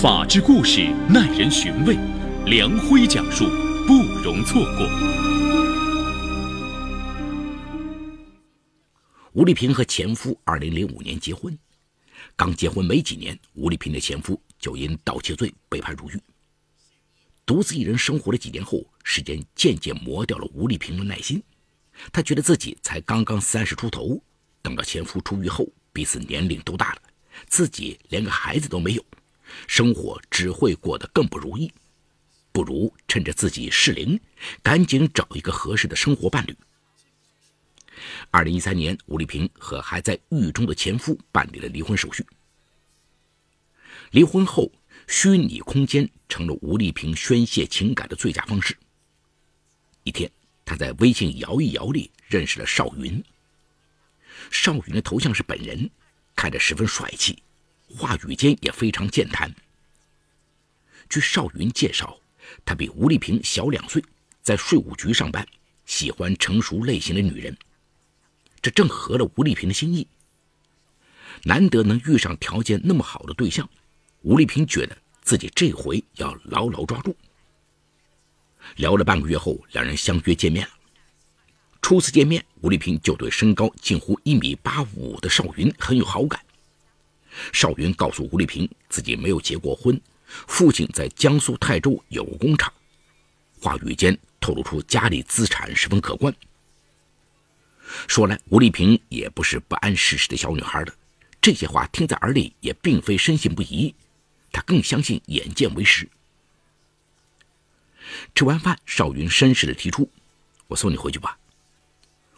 法治故事耐人寻味，梁辉讲述不容错过。吴丽萍和前夫二零零五年结婚，刚结婚没几年，吴丽萍的前夫就因盗窃罪被判入狱。独自一人生活了几年后，时间渐渐磨掉了吴丽萍的耐心。她觉得自己才刚刚三十出头，等到前夫出狱后，彼此年龄都大了，自己连个孩子都没有，生活只会过得更不如意。不如趁着自己适龄，赶紧找一个合适的生活伴侣。二零一三年，吴丽萍和还在狱中的前夫办理了离婚手续。离婚后。虚拟空间成了吴丽萍宣泄情感的最佳方式。一天，她在微信摇一摇里认识了邵云。邵云的头像是本人，看着十分帅气，话语间也非常健谈。据邵云介绍，他比吴丽萍小两岁，在税务局上班，喜欢成熟类型的女人，这正合了吴丽萍的心意。难得能遇上条件那么好的对象。吴丽萍觉得自己这回要牢牢抓住。聊了半个月后，两人相约见面了。初次见面，吴丽萍就对身高近乎一米八五的邵云很有好感。邵云告诉吴丽萍，自己没有结过婚，父亲在江苏泰州有工厂，话语间透露出家里资产十分可观。说来，吴丽萍也不是不谙世事的小女孩的，这些话听在耳里也并非深信不疑。她更相信眼见为实。吃完饭，邵云绅士的提出：“我送你回去吧。”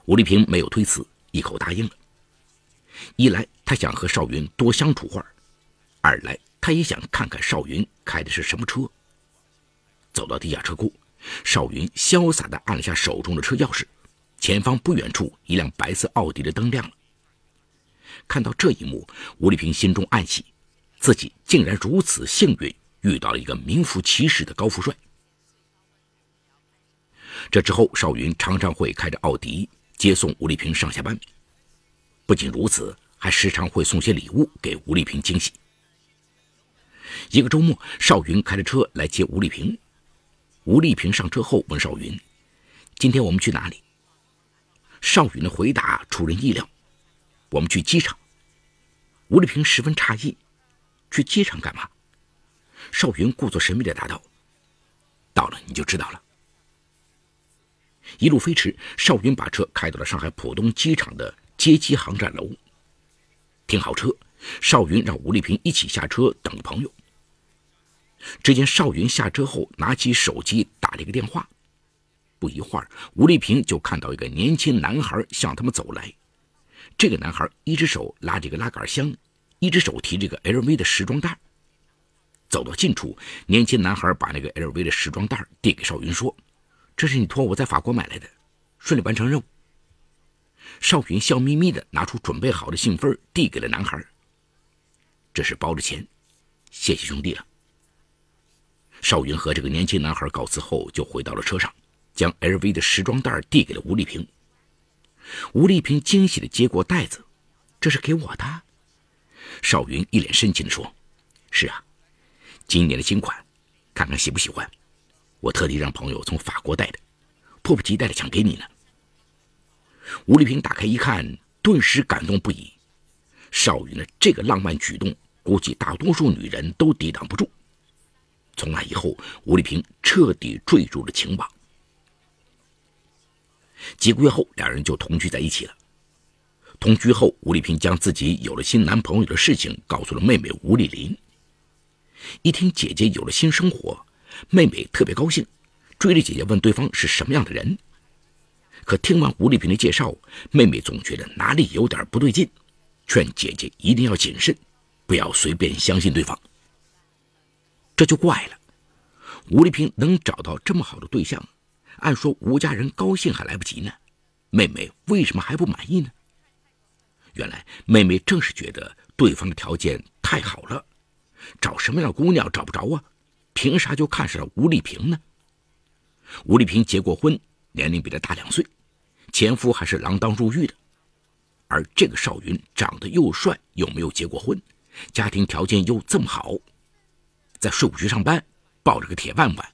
吴丽萍没有推辞，一口答应了。一来他想和邵云多相处会儿，二来他也想看看邵云开的是什么车。走到地下车库，邵云潇洒地按了下手中的车钥匙，前方不远处一辆白色奥迪的灯亮了。看到这一幕，吴丽萍心中暗喜。自己竟然如此幸运，遇到了一个名副其实的高富帅。这之后，邵云常常会开着奥迪接送吴丽萍上下班。不仅如此，还时常会送些礼物给吴丽萍惊喜。一个周末，邵云开着车来接吴丽萍。吴丽萍上车后问邵云：“今天我们去哪里？”邵云的回答出人意料：“我们去机场。”吴丽萍十分诧异。去机场干嘛？邵云故作神秘的答道：“到了你就知道了。”一路飞驰，邵云把车开到了上海浦东机场的接机航站楼。停好车，邵云让吴丽萍一起下车等朋友。只见邵云下车后，拿起手机打了一个电话。不一会儿，吴丽萍就看到一个年轻男孩向他们走来。这个男孩一只手拉着一个拉杆箱。一只手提着个 LV 的时装袋，走到近处，年轻男孩把那个 LV 的时装袋递给邵云，说：“这是你托我在法国买来的，顺利完成任务。”邵云笑眯眯的拿出准备好的信封，递给了男孩：“这是包的钱，谢谢兄弟了。”邵云和这个年轻男孩告辞后，就回到了车上，将 LV 的时装袋递给了吴丽萍。吴丽萍惊喜的接过袋子：“这是给我的。”邵云一脸深情地说：“是啊，今年的新款，看看喜不喜欢。我特地让朋友从法国带的，迫不及待地想给你呢。”吴丽萍打开一看，顿时感动不已。少云的这个浪漫举动，估计大多数女人都抵挡不住。从那以后，吴丽萍彻底坠入了情网。几个月后，两人就同居在一起了。同居后，吴丽萍将自己有了新男朋友的事情告诉了妹妹吴丽玲。一听姐姐有了新生活，妹妹特别高兴，追着姐姐问对方是什么样的人。可听完吴丽萍的介绍，妹妹总觉得哪里有点不对劲，劝姐姐一定要谨慎，不要随便相信对方。这就怪了，吴丽萍能找到这么好的对象，按说吴家人高兴还来不及呢，妹妹为什么还不满意呢？原来妹妹正是觉得对方的条件太好了，找什么样的姑娘找不着啊？凭啥就看上了吴丽萍呢？吴丽萍结过婚，年龄比她大两岁，前夫还是锒铛入狱的，而这个邵云长得又帅，又没有结过婚，家庭条件又这么好，在税务局上班，抱着个铁饭碗，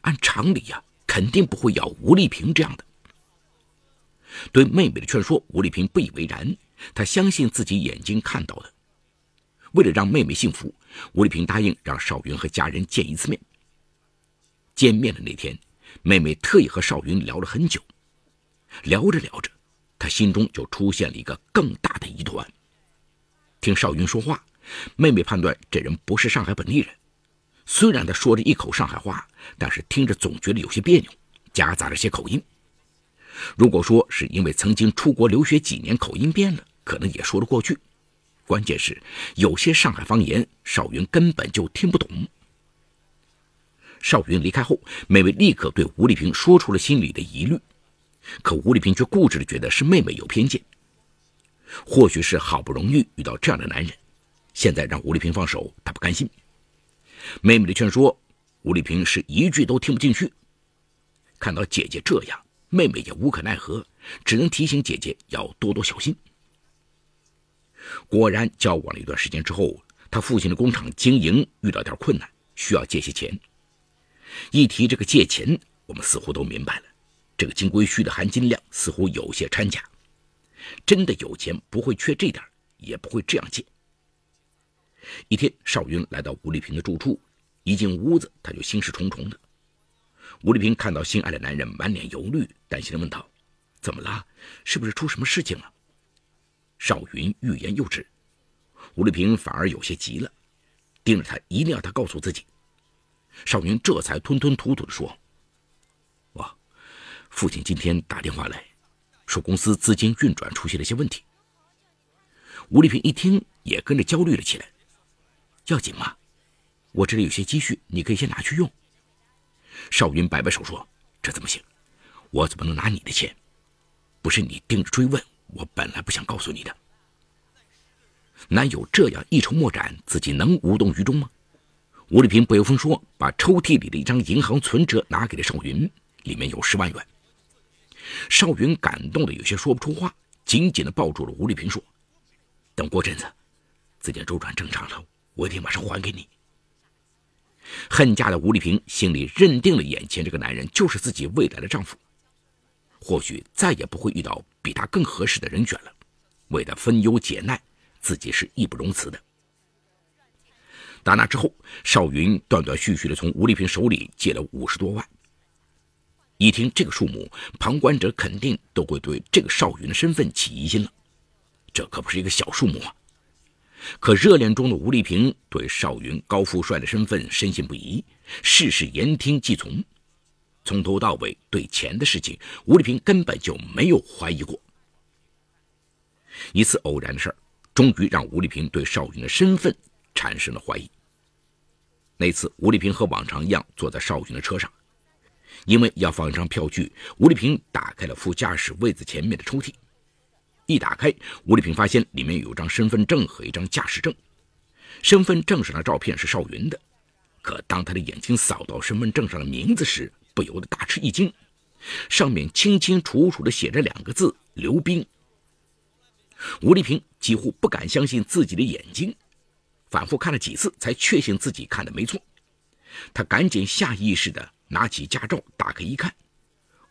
按常理呀，肯定不会要吴丽萍这样的。对妹妹的劝说，吴丽萍不以为然，她相信自己眼睛看到的。为了让妹妹幸福，吴丽萍答应让邵云和家人见一次面。见面的那天，妹妹特意和邵云聊了很久。聊着聊着，他心中就出现了一个更大的疑团。听邵云说话，妹妹判断这人不是上海本地人。虽然他说着一口上海话，但是听着总觉得有些别扭，夹杂着些口音。如果说是因为曾经出国留学几年，口音变了，可能也说得过去。关键是有些上海方言，邵云根本就听不懂。邵云离开后，妹妹立刻对吴丽萍说出了心里的疑虑，可吴丽萍却固执地觉得是妹妹有偏见。或许是好不容易遇到这样的男人，现在让吴丽萍放手，她不甘心。妹妹的劝说，吴丽萍是一句都听不进去。看到姐姐这样，妹妹也无可奈何，只能提醒姐姐要多多小心。果然，交往了一段时间之后，他父亲的工厂经营遇到点困难，需要借些钱。一提这个借钱，我们似乎都明白了，这个金龟婿的含金量似乎有些掺假。真的有钱，不会缺这点，也不会这样借。一天，邵云来到吴丽萍的住处，一进屋子，他就心事重重的。吴丽萍看到心爱的男人满脸忧虑，担心的问道：“怎么了？是不是出什么事情了？”邵云欲言又止，吴丽萍反而有些急了，盯着他，一定要他告诉自己。邵云这才吞吞吐吐地说：“父亲今天打电话来，说公司资金运转出现了一些问题。”吴丽萍一听，也跟着焦虑了起来。要紧吗？我这里有些积蓄，你可以先拿去用。邵云摆摆手说：“这怎么行？我怎么能拿你的钱？不是你盯着追问，我本来不想告诉你的。男友这样一筹莫展，自己能无动于衷吗？”吴丽萍不由分说，把抽屉里的一张银行存折拿给了邵云，里面有十万元。邵云感动的有些说不出话，紧紧的抱住了吴丽萍，说：“等过阵子，资金周转正常了。”我一定马上还给你。恨嫁的吴丽萍心里认定了眼前这个男人就是自己未来的丈夫，或许再也不会遇到比他更合适的人选了。为了分忧解难，自己是义不容辞的。打那之后，邵云断断续续的从吴丽萍手里借了五十多万。一听这个数目，旁观者肯定都会对这个邵云的身份起疑心了。这可不是一个小数目啊！可热恋中的吴丽萍对邵云高富帅的身份深信不疑，事事言听计从，从头到尾对钱的事情，吴丽萍根本就没有怀疑过。一次偶然的事儿，终于让吴丽萍对邵云的身份产生了怀疑。那次，吴丽萍和往常一样坐在邵云的车上，因为要放一张票据，吴丽萍打开了副驾驶位子前面的抽屉。一打开，吴丽萍发现里面有张身份证和一张驾驶证。身份证上的照片是邵云的，可当他的眼睛扫到身份证上的名字时，不由得大吃一惊。上面清清楚楚地写着两个字：刘冰。吴丽萍几乎不敢相信自己的眼睛，反复看了几次，才确信自己看的没错。他赶紧下意识地拿起驾照，打开一看，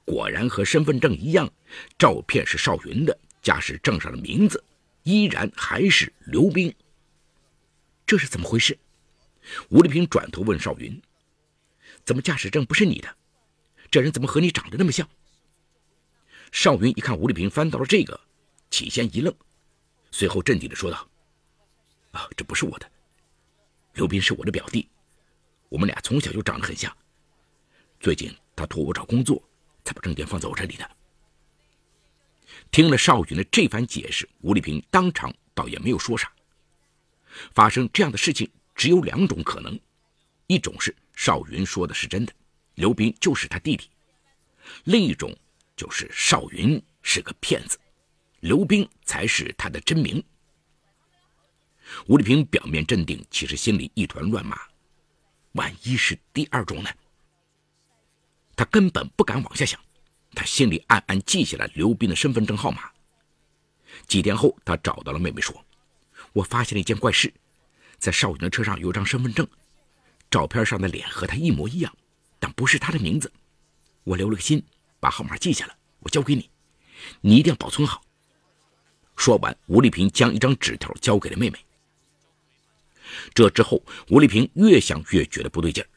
果然和身份证一样，照片是邵云的。驾驶证上的名字依然还是刘冰，这是怎么回事？吴丽萍转头问邵云：“怎么驾驶证不是你的？这人怎么和你长得那么像？”邵云一看吴丽萍翻到了这个，起先一愣，随后镇定的说道：“啊，这不是我的，刘斌是我的表弟，我们俩从小就长得很像。最近他托我找工作，才把证件放在我这里的。”听了邵云的这番解释，吴丽萍当场倒也没有说啥。发生这样的事情只有两种可能：一种是邵云说的是真的，刘斌就是他弟弟；另一种就是邵云是个骗子，刘斌才是他的真名。吴丽萍表面镇定，其实心里一团乱麻。万一是第二种呢？他根本不敢往下想。他心里暗暗记下了刘斌的身份证号码。几天后，他找到了妹妹，说：“我发现了一件怪事，在少云的车上有张身份证，照片上的脸和他一模一样，但不是他的名字。我留了个心，把号码记下了，我交给你，你一定要保存好。说完，吴丽萍将一张纸条交给了妹妹。这之后，吴丽萍越想越觉得不对劲儿，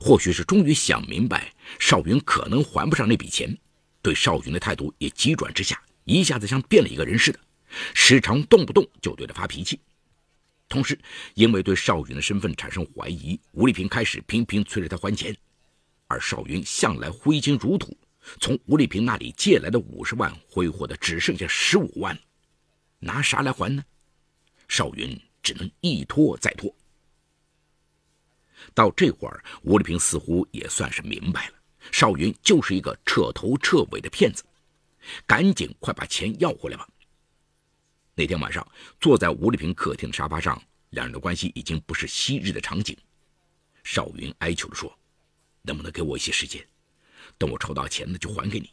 或许是终于想明白邵云可能还不上那笔钱，对邵云的态度也急转直下，一下子像变了一个人似的，时常动不动就对他发脾气。同时，因为对邵云的身份产生怀疑，吴丽萍开始频频催着他还钱，而邵云向来挥金如土，从吴丽萍那里借来的五十万挥霍的只剩下十五万，拿啥来还呢？邵云。只能一拖再拖。到这会儿，吴丽萍似乎也算是明白了，邵云就是一个彻头彻尾的骗子，赶紧快把钱要回来吧。那天晚上，坐在吴丽萍客厅的沙发上，两人的关系已经不是昔日的场景。邵云哀求着说：“能不能给我一些时间，等我筹到钱了就还给你。”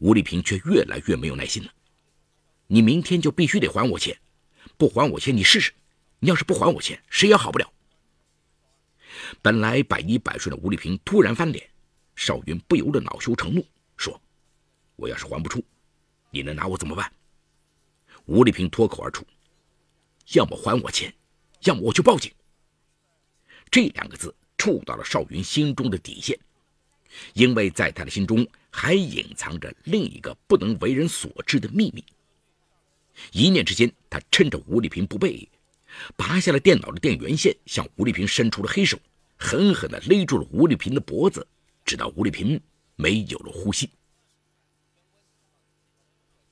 吴丽萍却越来越没有耐心了：“你明天就必须得还我钱，不还我钱，你试试。”你要是不还我钱，谁也好不了。本来百依百顺的吴丽萍突然翻脸，邵云不由得恼羞成怒，说：“我要是还不出，你能拿我怎么办？”吴丽萍脱口而出：“要么还我钱，要么我去报警。”这两个字触到了邵云心中的底线，因为在他的心中还隐藏着另一个不能为人所知的秘密。一念之间，他趁着吴丽萍不备。拔下了电脑的电源线，向吴丽萍伸出了黑手，狠狠地勒住了吴丽萍的脖子，直到吴丽萍没有了呼吸。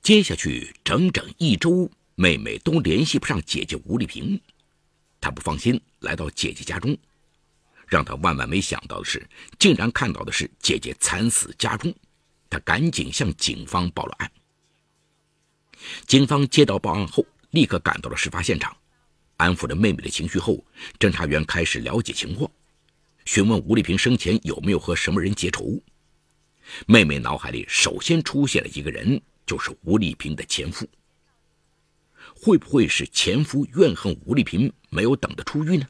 接下去整整一周，妹妹都联系不上姐姐吴丽萍，她不放心，来到姐姐家中。让她万万没想到的是，竟然看到的是姐姐惨死家中。她赶紧向警方报了案。警方接到报案后，立刻赶到了事发现场。安抚了妹妹的情绪后，侦查员开始了解情况，询问吴丽萍生前有没有和什么人结仇。妹妹脑海里首先出现了一个人，就是吴丽萍的前夫。会不会是前夫怨恨吴丽萍没有等得出狱呢？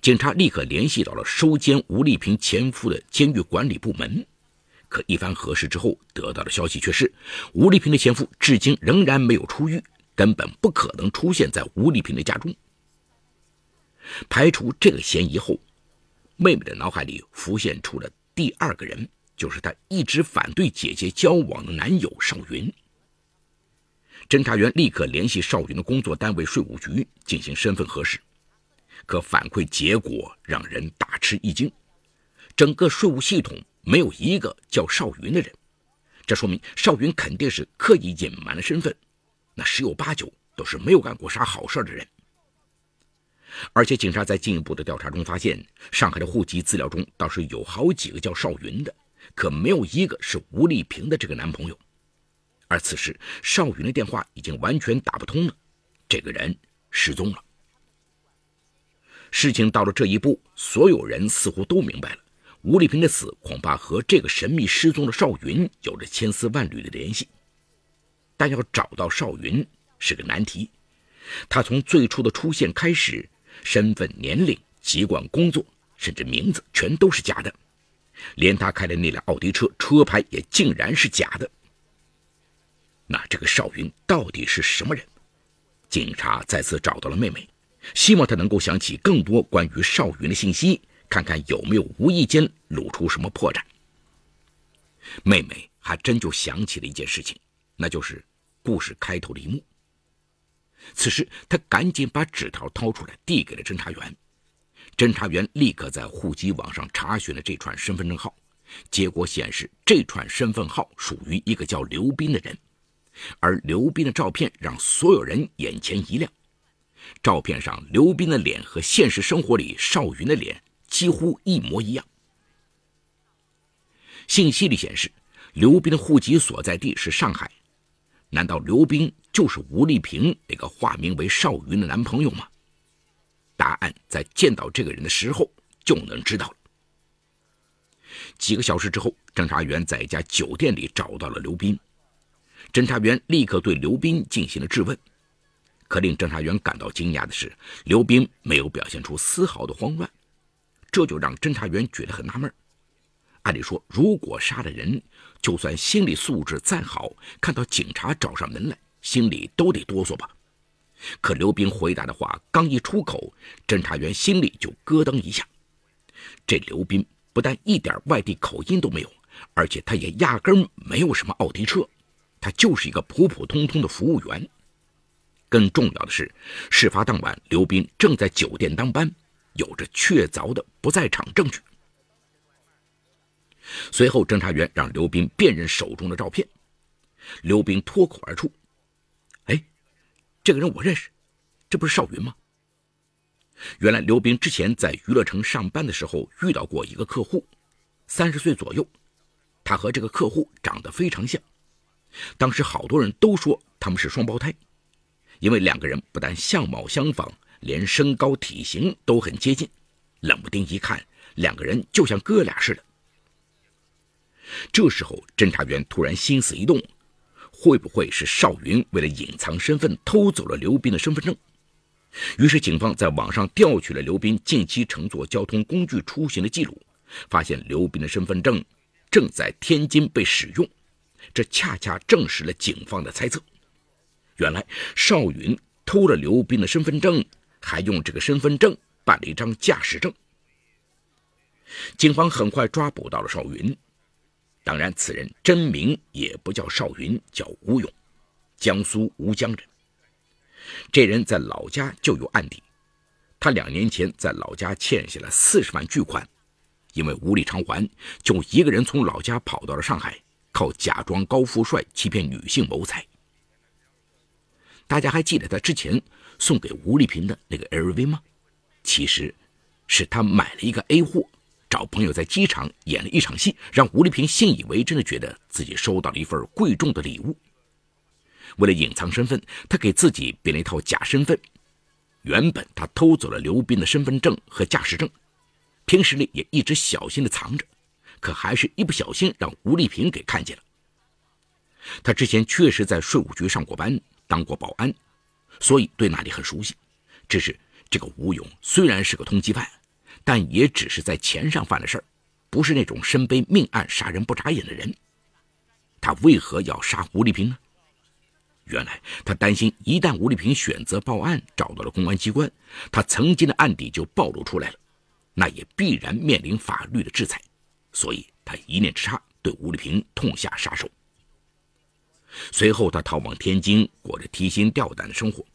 警察立刻联系到了收监吴丽萍前夫的监狱管理部门，可一番核实之后，得到的消息却是吴丽萍的前夫至今仍然没有出狱。根本不可能出现在吴丽萍的家中。排除这个嫌疑后，妹妹的脑海里浮现出了第二个人，就是她一直反对姐姐交往的男友邵云。侦查员立刻联系邵云的工作单位税务局进行身份核实，可反馈结果让人大吃一惊：整个税务系统没有一个叫邵云的人，这说明邵云肯定是刻意隐瞒了身份。那十有八九都是没有干过啥好事的人，而且警察在进一步的调查中发现，上海的户籍资料中倒是有好几个叫邵云的，可没有一个是吴丽萍的这个男朋友。而此时邵云的电话已经完全打不通了，这个人失踪了。事情到了这一步，所有人似乎都明白了，吴丽萍的死恐怕和这个神秘失踪的邵云有着千丝万缕的联系。但要找到邵云是个难题，他从最初的出现开始，身份、年龄、籍贯、工作，甚至名字全都是假的，连他开的那辆奥迪车车牌也竟然是假的。那这个邵云到底是什么人？警察再次找到了妹妹，希望她能够想起更多关于邵云的信息，看看有没有无意间露出什么破绽。妹妹还真就想起了一件事情。那就是故事开头的一幕。此时，他赶紧把纸条掏出来，递给了侦查员。侦查员立刻在户籍网上查询了这串身份证号，结果显示，这串身份号属于一个叫刘斌的人，而刘斌的照片让所有人眼前一亮。照片上刘斌的脸和现实生活里邵云的脸几乎一模一样。信息里显示，刘斌的户籍所在地是上海。难道刘斌就是吴丽萍那个化名为邵云的男朋友吗？答案在见到这个人的时候就能知道了。几个小时之后，侦查员在一家酒店里找到了刘斌。侦查员立刻对刘斌进行了质问，可令侦查员感到惊讶的是，刘斌没有表现出丝毫的慌乱，这就让侦查员觉得很纳闷。按理说，如果杀了人，就算心理素质再好，看到警察找上门来，心里都得哆嗦吧。可刘斌回答的话刚一出口，侦查员心里就咯噔一下。这刘斌不但一点外地口音都没有，而且他也压根没有什么奥迪车，他就是一个普普通通的服务员。更重要的是，事发当晚刘斌正在酒店当班，有着确凿的不在场证据。随后，侦查员让刘斌辨认手中的照片，刘斌脱口而出：“哎。”这个人我认识，这不是邵云吗？原来刘斌之前在娱乐城上班的时候遇到过一个客户，三十岁左右，他和这个客户长得非常像。当时好多人都说他们是双胞胎，因为两个人不但相貌相仿，连身高体型都很接近，冷不丁一看，两个人就像哥俩似的。这时候，侦查员突然心思一动。会不会是邵云为了隐藏身份偷走了刘斌的身份证？于是警方在网上调取了刘斌近期乘坐交通工具出行的记录，发现刘斌的身份证正在天津被使用，这恰恰证实了警方的猜测。原来邵云偷了刘斌的身份证，还用这个身份证办了一张驾驶证。警方很快抓捕到了邵云。当然，此人真名也不叫邵云，叫吴勇，江苏吴江人。这人在老家就有案底，他两年前在老家欠下了四十万巨款，因为无力偿还，就一个人从老家跑到了上海，靠假装高富帅欺骗女性谋财。大家还记得他之前送给吴丽萍的那个 LV 吗？其实，是他买了一个 A 货。找朋友在机场演了一场戏，让吴丽萍信以为真的觉得自己收到了一份贵重的礼物。为了隐藏身份，他给自己编了一套假身份。原本他偷走了刘斌的身份证和驾驶证，平时里也一直小心的藏着，可还是一不小心让吴丽萍给看见了。他之前确实在税务局上过班，当过保安，所以对那里很熟悉。只是这个吴勇虽然是个通缉犯。但也只是在钱上犯了事儿，不是那种身背命案、杀人不眨眼的人。他为何要杀吴丽萍呢？原来他担心，一旦吴丽萍选择报案，找到了公安机关，他曾经的案底就暴露出来了，那也必然面临法律的制裁。所以他一念之差，对吴丽萍痛下杀手。随后，他逃往天津，过着提心吊胆的生活。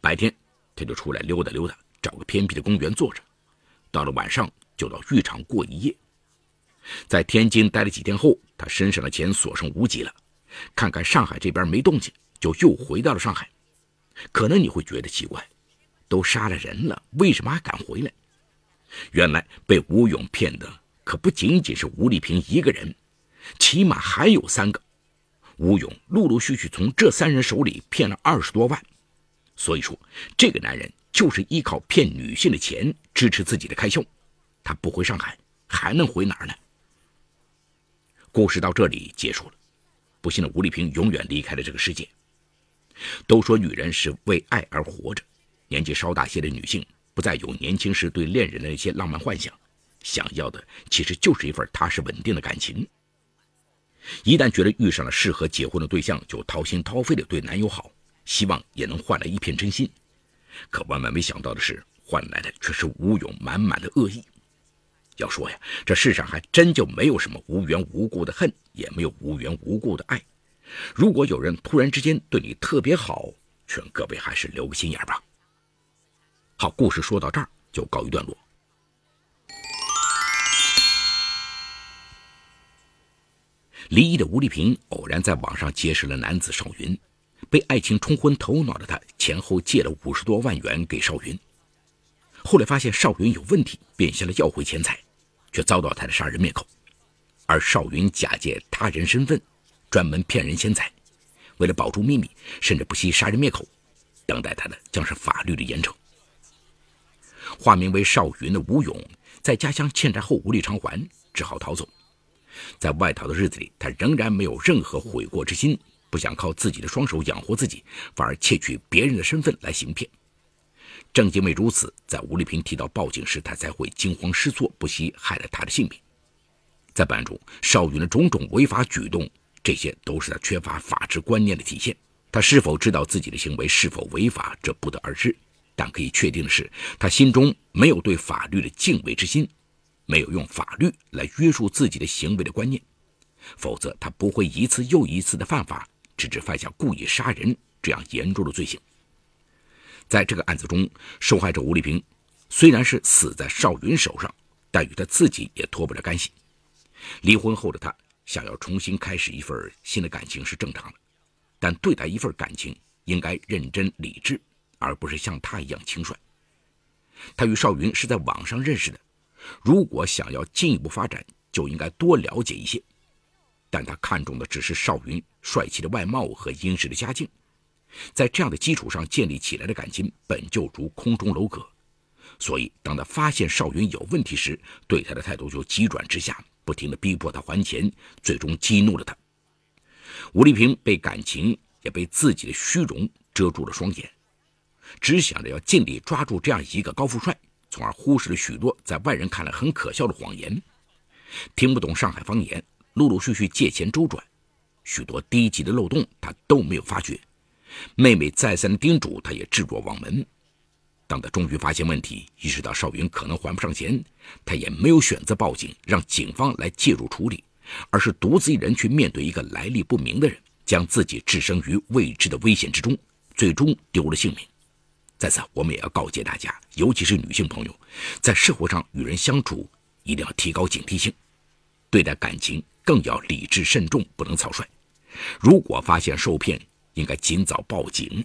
白天，他就出来溜达溜达，找个偏僻的公园坐着。到了晚上，就到浴场过一夜。在天津待了几天后，他身上的钱所剩无几了。看看上海这边没动静，就又回到了上海。可能你会觉得奇怪，都杀了人了，为什么还敢回来？原来被吴勇骗的可不仅仅是吴丽萍一个人，起码还有三个。吴勇陆陆续续从这三人手里骗了二十多万。所以说，这个男人。就是依靠骗女性的钱支持自己的开销，他不回上海还能回哪儿呢？故事到这里结束了，不幸的吴丽萍永远离开了这个世界。都说女人是为爱而活着，年纪稍大些的女性不再有年轻时对恋人的那些浪漫幻想，想要的其实就是一份踏实稳定的感情。一旦觉得遇上了适合结婚的对象，就掏心掏肺的对男友好，希望也能换来一片真心。可万万没想到的是，换来的却是吴勇满满的恶意。要说呀，这世上还真就没有什么无缘无故的恨，也没有无缘无故的爱。如果有人突然之间对你特别好，劝各位还是留个心眼吧。好，故事说到这儿就告一段落。离异的吴丽萍偶然在网上结识了男子邵云。被爱情冲昏头脑的他，前后借了五十多万元给邵云。后来发现邵云有问题，便向他要回钱财，却遭到他的杀人灭口。而邵云假借他人身份，专门骗人钱财，为了保住秘密，甚至不惜杀人灭口。等待他的将是法律的严惩。化名为邵云的吴勇，在家乡欠债后无力偿还，只好逃走。在外逃的日子里，他仍然没有任何悔过之心。不想靠自己的双手养活自己，反而窃取别人的身份来行骗。正因为如此，在吴丽萍提到报警时，他才会惊慌失措，不惜害了他的性命。在办案中，邵云的种种违法举动，这些都是他缺乏法治观念的体现。他是否知道自己的行为是否违法，这不得而知。但可以确定的是，他心中没有对法律的敬畏之心，没有用法律来约束自己的行为的观念。否则，他不会一次又一次的犯法，直至犯下故意杀人这样严重的罪行。在这个案子中，受害者吴丽萍虽然是死在邵云手上，但与他自己也脱不了干系。离婚后的他想要重新开始一份新的感情是正常的，但对待一份感情应该认真理智，而不是像他一样轻率。他与邵云是在网上认识的，如果想要进一步发展，就应该多了解一些。但他看中的只是邵云帅气的外貌和殷实的家境，在这样的基础上建立起来的感情本就如空中楼阁，所以当他发现邵云有问题时，对他的态度就急转直下。不停地逼迫他还钱，最终激怒了他。吴丽萍被感情也被自己的虚荣遮住了双眼，只想着要尽力抓住这样一个高富帅，从而忽视了许多在外人看来很可笑的谎言。听不懂上海方言，陆陆续续借钱周转，许多低级的漏洞他都没有发觉。妹妹再三叮嘱，他也置若罔闻。当他终于发现问题，意识到邵云可能还不上钱，他也没有选择报警，让警方来介入处理，而是独自一人去面对一个来历不明的人，将自己置身于未知的危险之中，最终丢了性命。在此，我们也要告诫大家，尤其是女性朋友，在社会上与人相处一定要提高警惕性，对待感情更要理智慎重，不能草率。如果发现受骗，应该尽早报警。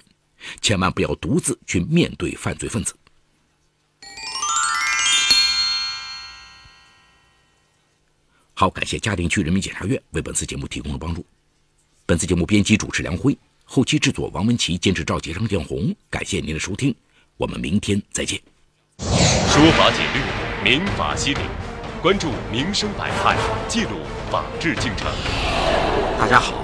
千万不要独自去面对犯罪分子。好，感谢嘉定区人民检察院为本次节目提供的帮助。本次节目编辑主持梁辉，后期制作王文琪，监制赵杰、张建红。感谢您的收听，我们明天再见。说法解律，民法析理，关注民生百态，记录法治进程。大家好，